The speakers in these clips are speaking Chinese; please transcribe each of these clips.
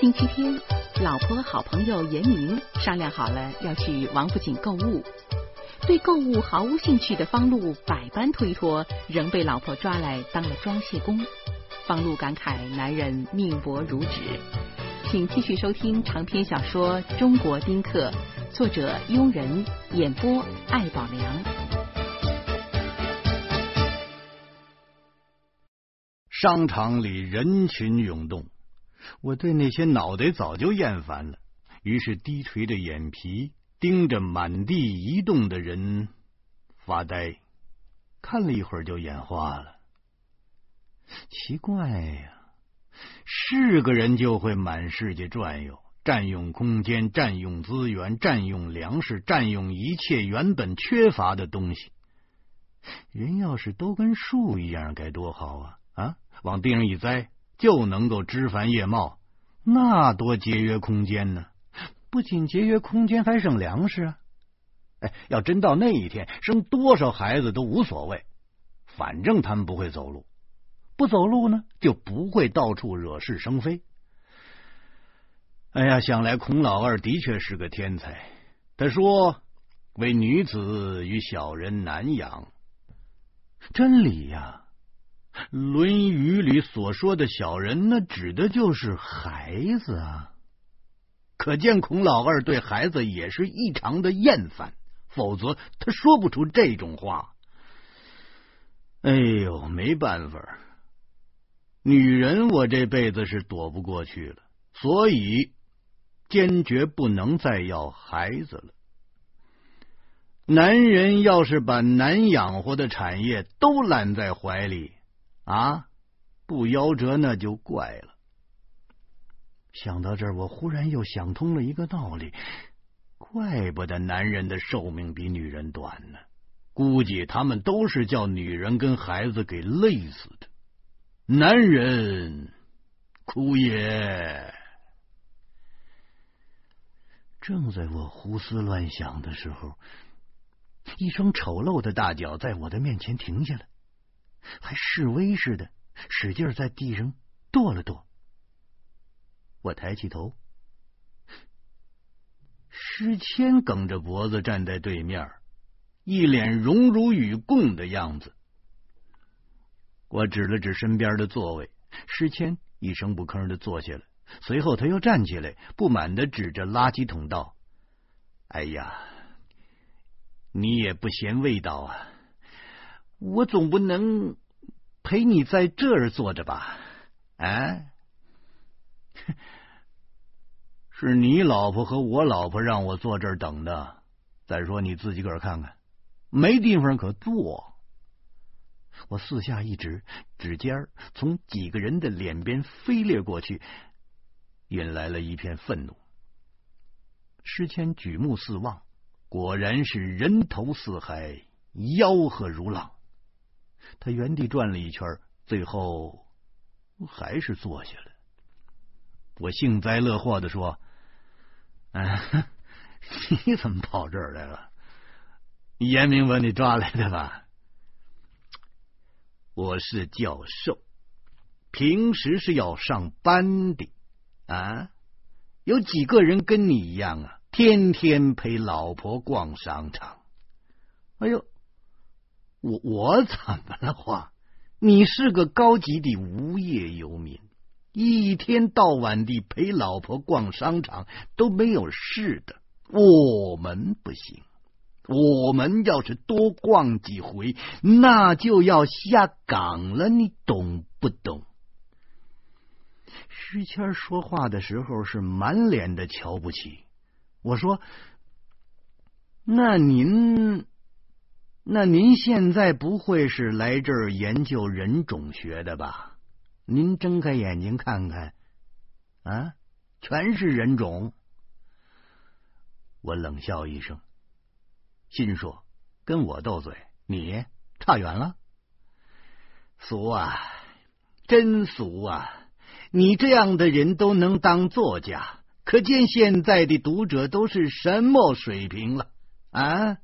星期天，老婆和好朋友严明商量好了要去王府井购物。对购物毫无兴趣的方路百般推脱，仍被老婆抓来当了装卸工。方路感慨男人命薄如纸。请继续收听长篇小说《中国丁克》，作者庸人，演播艾宝良。商场里人群涌动。我对那些脑袋早就厌烦了，于是低垂着眼皮盯着满地移动的人发呆，看了一会儿就眼花了。奇怪呀，是个人就会满世界转悠，占用空间，占用资源，占用粮食，占用一切原本缺乏的东西。人要是都跟树一样，该多好啊！啊，往地上一栽。就能够枝繁叶茂，那多节约空间呢！不仅节约空间，还省粮食啊！哎，要真到那一天，生多少孩子都无所谓，反正他们不会走路，不走路呢，就不会到处惹是生非。哎呀，想来孔老二的确是个天才。他说：“为女子与小人难养。”真理呀！《论语》里所说的小人，那指的就是孩子啊！可见孔老二对孩子也是异常的厌烦，否则他说不出这种话。哎呦，没办法，女人我这辈子是躲不过去了，所以坚决不能再要孩子了。男人要是把难养活的产业都揽在怀里。啊，不夭折那就怪了。想到这儿，我忽然又想通了一个道理：怪不得男人的寿命比女人短呢。估计他们都是叫女人跟孩子给累死的。男人哭也。正在我胡思乱想的时候，一双丑陋的大脚在我的面前停下了。还示威似的，使劲在地上跺了跺。我抬起头，施谦梗着脖子站在对面，一脸荣辱与共的样子。我指了指身边的座位，施谦一声不吭的坐下了。随后他又站起来，不满的指着垃圾桶道：“哎呀，你也不嫌味道啊！”我总不能陪你在这儿坐着吧？啊，是你老婆和我老婆让我坐这儿等的。再说你自己个儿看看，没地方可坐。我四下一指，指尖儿从几个人的脸边飞掠过去，引来了一片愤怒。施谦举目四望，果然是人头四海，吆喝如浪。他原地转了一圈，最后还是坐下了。我幸灾乐祸的说：“ 你怎么跑这儿来了？严明把你抓来的吧？我是教授，平时是要上班的啊。有几个人跟你一样啊？天天陪老婆逛商场。哎呦！”我我怎么了？话，你是个高级的无业游民，一天到晚的陪老婆逛商场都没有事的。我们不行，我们要是多逛几回，那就要下岗了。你懂不懂？徐谦说话的时候是满脸的瞧不起。我说：“那您？”那您现在不会是来这儿研究人种学的吧？您睁开眼睛看看，啊，全是人种。我冷笑一声，心说：跟我斗嘴，你差远了。俗啊，真俗啊！你这样的人都能当作家，可见现在的读者都是什么水平了啊？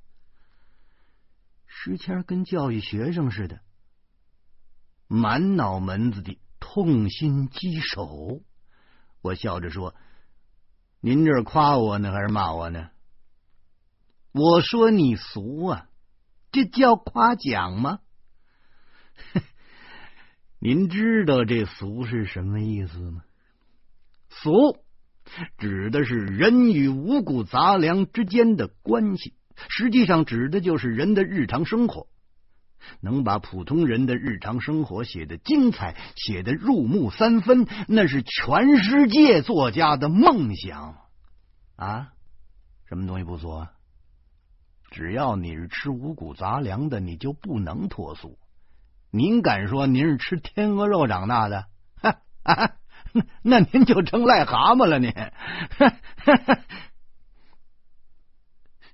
石谦跟教育学生似的，满脑门子的痛心疾首。我笑着说：“您这是夸我呢，还是骂我呢？”我说：“你俗啊，这叫夸奖吗？” 您知道这“俗”是什么意思吗？“俗”指的是人与五谷杂粮之间的关系，实际上指的就是人的日常生活。能把普通人的日常生活写得精彩，写得入木三分，那是全世界作家的梦想啊！什么东西不俗？只要你是吃五谷杂粮的，你就不能脱俗。您敢说您是吃天鹅肉长大的？哈啊，那您就成癞蛤蟆了。您，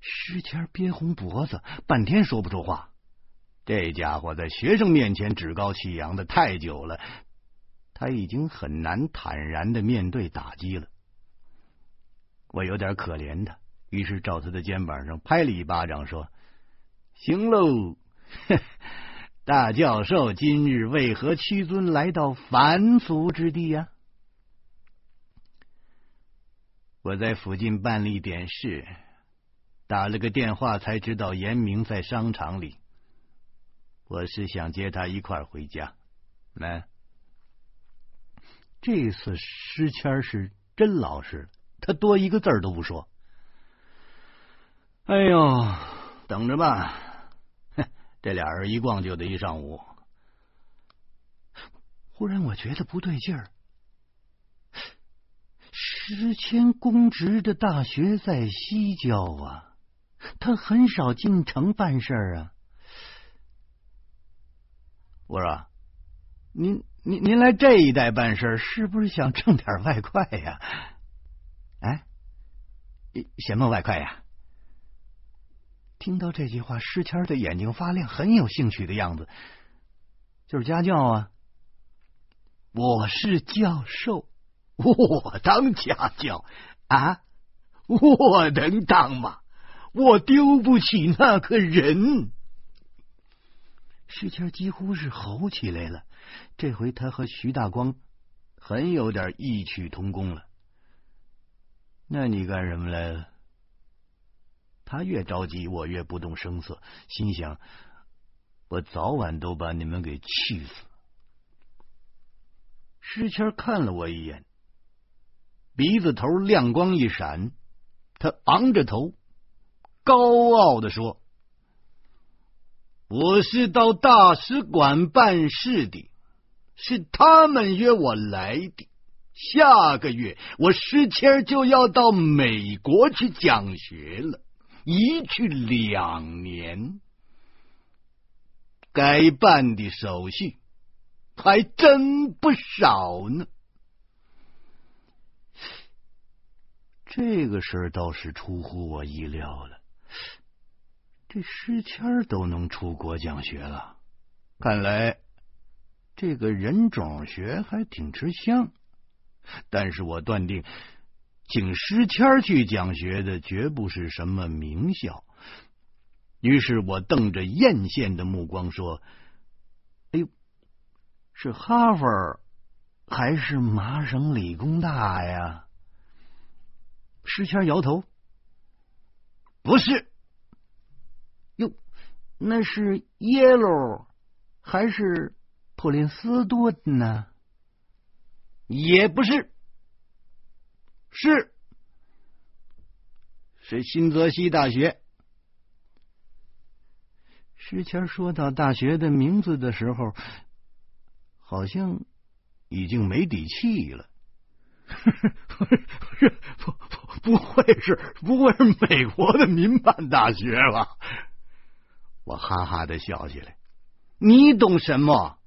石谦憋红脖子，半天说不出话。这家伙在学生面前趾高气扬的太久了，他已经很难坦然的面对打击了。我有点可怜他。于是，照他的肩膀上拍了一巴掌，说：“行喽，大教授今日为何屈尊来到凡俗之地呀？”我在附近办了一点事，打了个电话才知道严明在商场里。我是想接他一块回家。来，这次诗谦是真老实，他多一个字都不说。哎呦，等着吧！这俩人一逛就得一上午。忽然我觉得不对劲儿，石谦公职的大学在西郊啊，他很少进城办事儿啊。我说：“您您您来这一带办事，是不是想挣点外快呀？”哎，什么外快呀？听到这句话，诗谦的眼睛发亮，很有兴趣的样子。就是家教啊！我是教授，我当家教啊！我能当吗？我丢不起那个人。石谦几乎是吼起来了。这回他和徐大光很有点异曲同工了。那你干什么来了？他越着急，我越不动声色，心想：我早晚都把你们给气死。石谦看了我一眼，鼻子头亮光一闪，他昂着头，高傲的说：“我是到大使馆办事的，是他们约我来的。下个月，我诗谦就要到美国去讲学了。”一去两年，该办的手续还真不少呢。这个事儿倒是出乎我意料了。这诗谦都能出国讲学了，看来这个人种学还挺吃香。但是我断定。请诗谦去讲学的绝不是什么名校，于是我瞪着艳羡的目光说：“哎呦，是哈佛还是麻省理工大呀？”诗谦摇头：“不是。”哟，那是耶鲁还是普林斯顿呢？也不是。是，是新泽西大学。石谦说到大学的名字的时候，好像已经没底气了。不是，不不不会是不会是美国的民办大学吧？我哈哈的笑起来。你懂什么？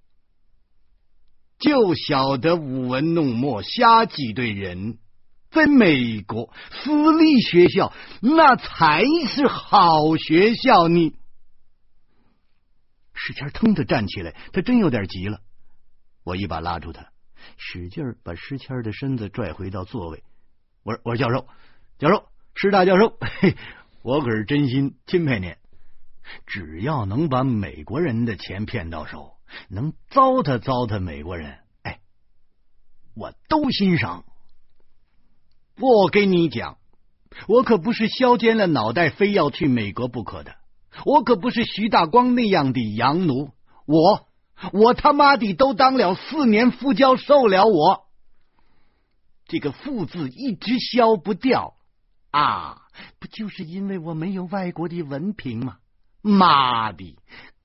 就晓得舞文弄墨，瞎挤兑人。在美国，私立学校那才是好学校。你，史谦腾的站起来，他真有点急了。我一把拉住他，使劲把石谦的身子拽回到座位。我说：“我说教授，教授，师大教授，嘿，我可是真心钦佩您。只要能把美国人的钱骗到手，能糟蹋糟蹋美国人，哎，我都欣赏。”我跟你讲，我可不是削尖了脑袋非要去美国不可的，我可不是徐大光那样的洋奴，我我他妈的都当了四年副教授了，我这个“副”字一直消不掉啊，不就是因为我没有外国的文凭吗？妈的！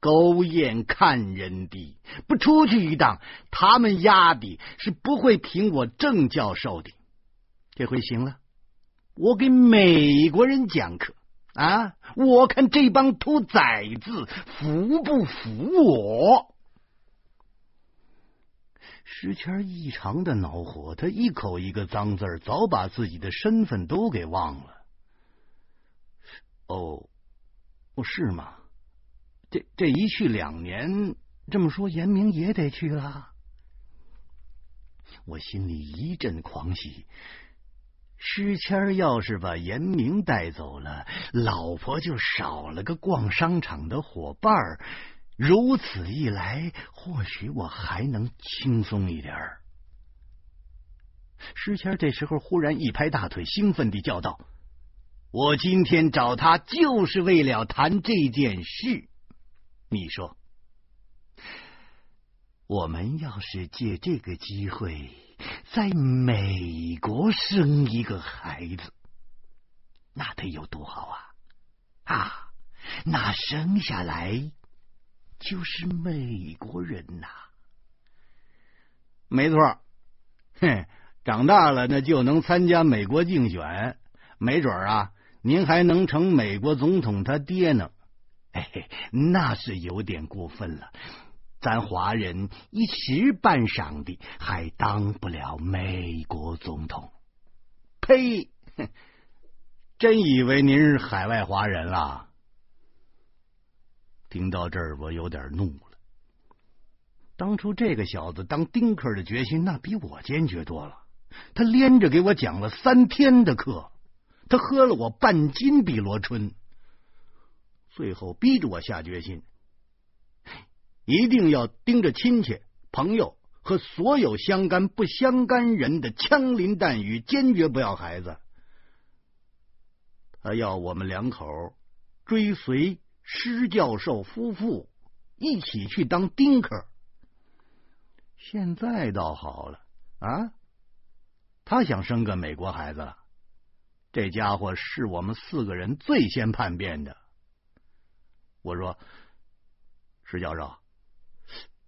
狗眼看人低，不出去一趟，他们丫的是不会评我郑教授的。这回行了，我给美国人讲课啊！我看这帮兔崽子服不服我？石谦异常的恼火，他一口一个脏字早把自己的身份都给忘了。哦，不是吗？这这一去两年，这么说严明也得去了。我心里一阵狂喜。诗谦要是把严明带走了，老婆就少了个逛商场的伙伴儿。如此一来，或许我还能轻松一点儿。诗谦这时候忽然一拍大腿，兴奋地叫道：“我今天找他就是为了谈这件事。”你说，我们要是借这个机会在美国生一个孩子，那得有多好啊！啊，那生下来就是美国人呐！没错，哼，长大了那就能参加美国竞选，没准啊，您还能成美国总统他爹呢。嘿嘿，那是有点过分了。咱华人一时半晌的还当不了美国总统。呸！真以为您是海外华人了？听到这儿，我有点怒了。当初这个小子当丁克的决心，那比我坚决多了。他连着给我讲了三天的课，他喝了我半斤碧螺春。最后逼着我下决心，一定要盯着亲戚、朋友和所有相干不相干人的枪林弹雨，坚决不要孩子。他要我们两口追随施教授夫妇一起去当丁克。现在倒好了啊，他想生个美国孩子了。这家伙是我们四个人最先叛变的。我说：“石教授，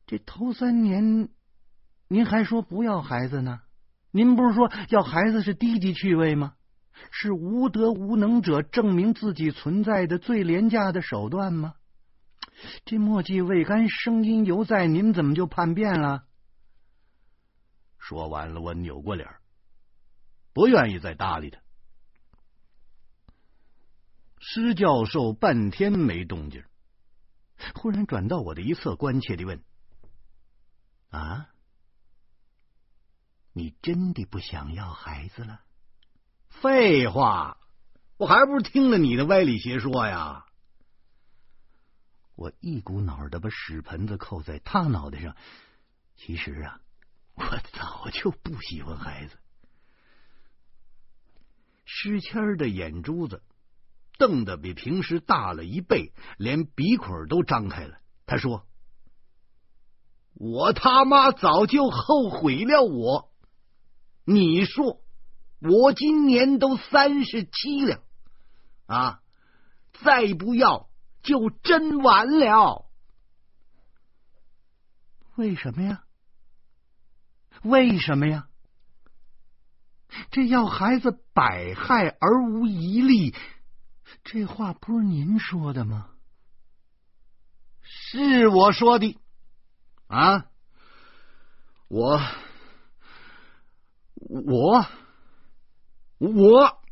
这头三年您还说不要孩子呢？您不是说要孩子是低级趣味吗？是无德无能者证明自己存在的最廉价的手段吗？这墨迹未干，声音犹在，您怎么就叛变了？”说完了，我扭过脸，不愿意再搭理他。施教授半天没动静，忽然转到我的一侧，关切的问：“啊，你真的不想要孩子了？”“废话，我还不是听了你的歪理邪说呀！”我一股脑的把屎盆子扣在他脑袋上。其实啊，我早就不喜欢孩子。诗谦的眼珠子。瞪得比平时大了一倍，连鼻孔都张开了。他说：“我他妈早就后悔了。我，你说我今年都三十七了啊，再不要就真完了。为什么呀？为什么呀？这要孩子百害而无一利。”这话不是您说的吗？是我说的啊！我我我，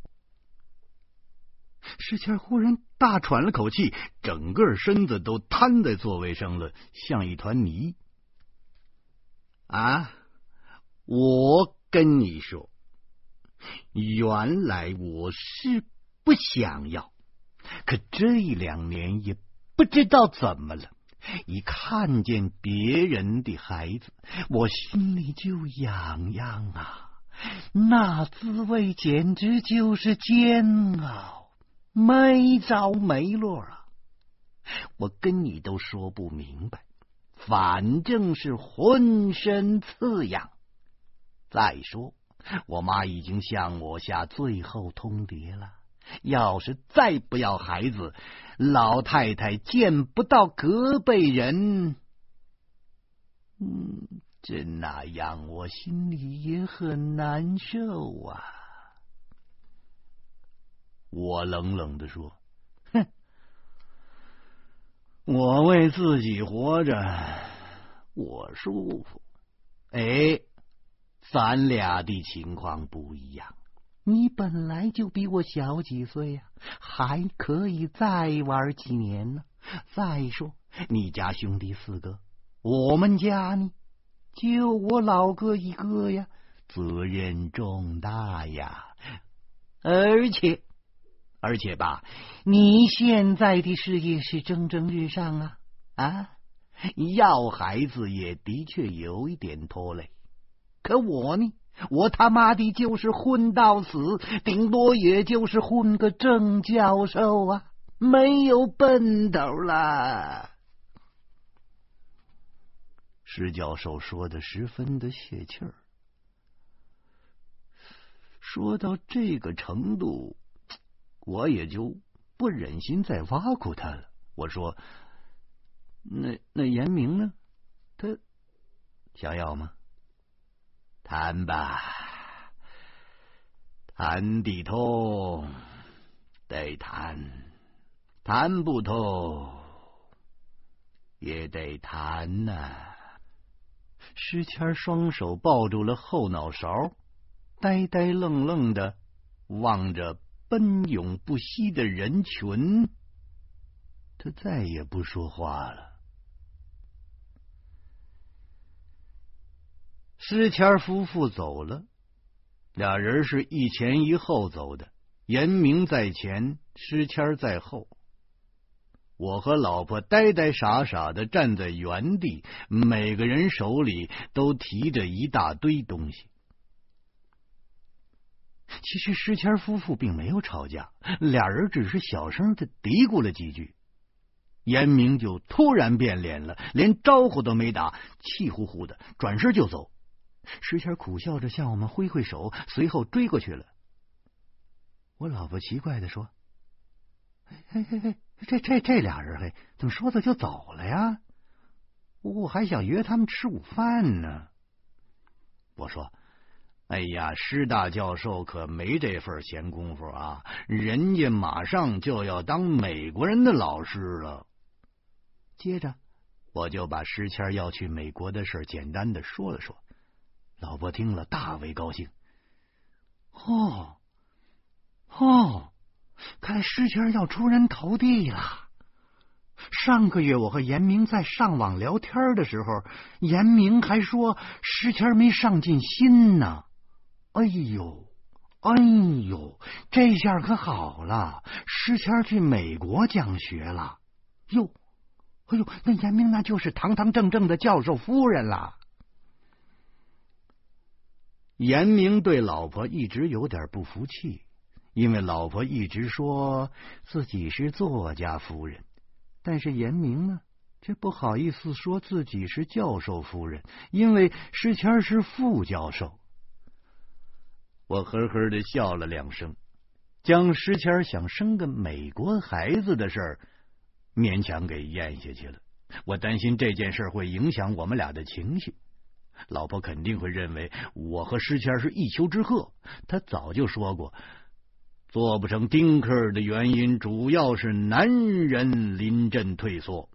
石谦忽然大喘了口气，整个身子都瘫在座位上了，像一团泥。啊！我跟你说，原来我是。不想要，可这两年也不知道怎么了，一看见别人的孩子，我心里就痒痒啊！那滋味简直就是煎熬，没着没落啊！我跟你都说不明白，反正是浑身刺痒。再说，我妈已经向我下最后通牒了，要是再不要孩子，老太太见不到隔辈人。嗯，这那样，我心里也很难受啊。我冷冷的说：“哼，我为自己活着，我舒服。哎。”咱俩的情况不一样，你本来就比我小几岁呀，还可以再玩几年呢。再说你家兄弟四个，我们家呢就我老哥一个呀，责任重大呀。而且，而且吧，你现在的事业是蒸蒸日上啊啊，要孩子也的确有一点拖累。可我呢？我他妈的就是混到死，顶多也就是混个正教授啊，没有奔头了。石教授说的十分的泄气儿，说到这个程度，我也就不忍心再挖苦他了。我说：“那那严明呢？他想要吗？”谈吧，谈得通得谈，谈不通也得谈呐。诗谦双手抱住了后脑勺，呆呆愣愣的望着奔涌不息的人群，他再也不说话了。施谦夫妇走了，俩人是一前一后走的，严明在前，施谦在后。我和老婆呆呆傻傻的站在原地，每个人手里都提着一大堆东西。其实施谦夫妇并没有吵架，俩人只是小声的嘀咕了几句，严明就突然变脸了，连招呼都没打，气呼呼的转身就走。石谦苦笑着向我们挥挥手，随后追过去了。我老婆奇怪的说：“嘿嘿嘿，这这这俩人嘿，怎么说走就走了呀？我还想约他们吃午饭呢。”我说：“哎呀，师大教授可没这份闲工夫啊，人家马上就要当美国人的老师了。”接着，我就把石谦要去美国的事简单的说了说。老婆听了大为高兴。哦，哦，看来诗谦要出人头地了。上个月我和严明在上网聊天的时候，严明还说诗谦没上进心呢。哎呦，哎呦，这下可好了，诗谦去美国讲学了。哟，哎呦，那严明那就是堂堂正正的教授夫人了。严明对老婆一直有点不服气，因为老婆一直说自己是作家夫人，但是严明呢，却不好意思说自己是教授夫人，因为诗谦是副教授。我呵呵的笑了两声，将诗谦想生个美国孩子的事儿勉强给咽下去了。我担心这件事会影响我们俩的情绪。老婆肯定会认为我和诗谦是一丘之貉。他早就说过，做不成丁克的原因主要是男人临阵退缩，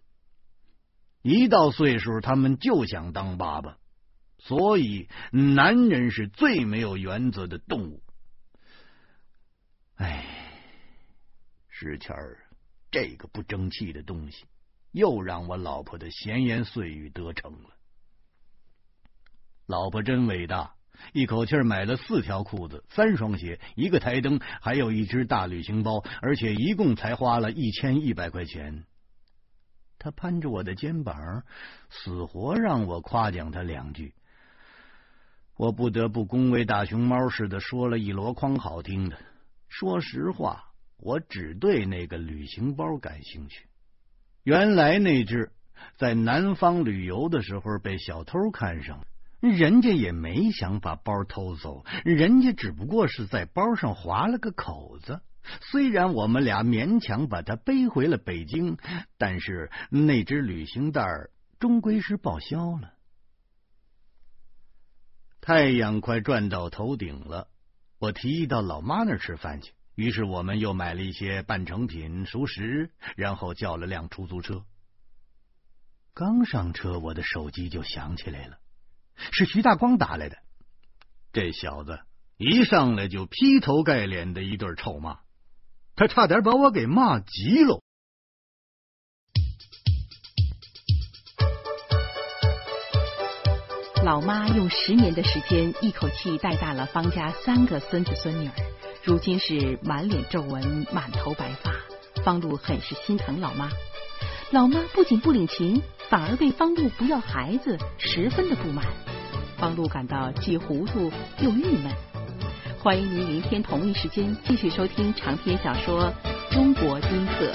一到岁数他们就想当爸爸，所以男人是最没有原则的动物。哎，诗谦儿这个不争气的东西，又让我老婆的闲言碎语得逞了。老婆真伟大，一口气买了四条裤子、三双鞋、一个台灯，还有一只大旅行包，而且一共才花了一千一百块钱。他攀着我的肩膀，死活让我夸奖他两句。我不得不恭维大熊猫似的说了一箩筐好听的。说实话，我只对那个旅行包感兴趣。原来那只在南方旅游的时候被小偷看上了，人家也没想把包偷走，人家只不过是在包上划了个口子。虽然我们俩勉强把它背回了北京，但是那只旅行袋终归是报销了。太阳快转到头顶了，我提议到老妈那儿吃饭去。于是我们又买了一些半成品、熟食，然后叫了辆出租车。刚上车，我的手机就响起来了，是徐大光打来的。这小子一上来就劈头盖脸的一顿臭骂，他差点把我给骂急了。老妈用十年的时间，一口气带大了方家三个孙子孙女儿，如今是满脸皱纹，满头白发。方路很是心疼老妈，老妈不仅不领情，反而对方路不要孩子十分的不满。方路感到既糊涂又郁闷。欢迎您明天同一时间继续收听长篇小说《中国金色》。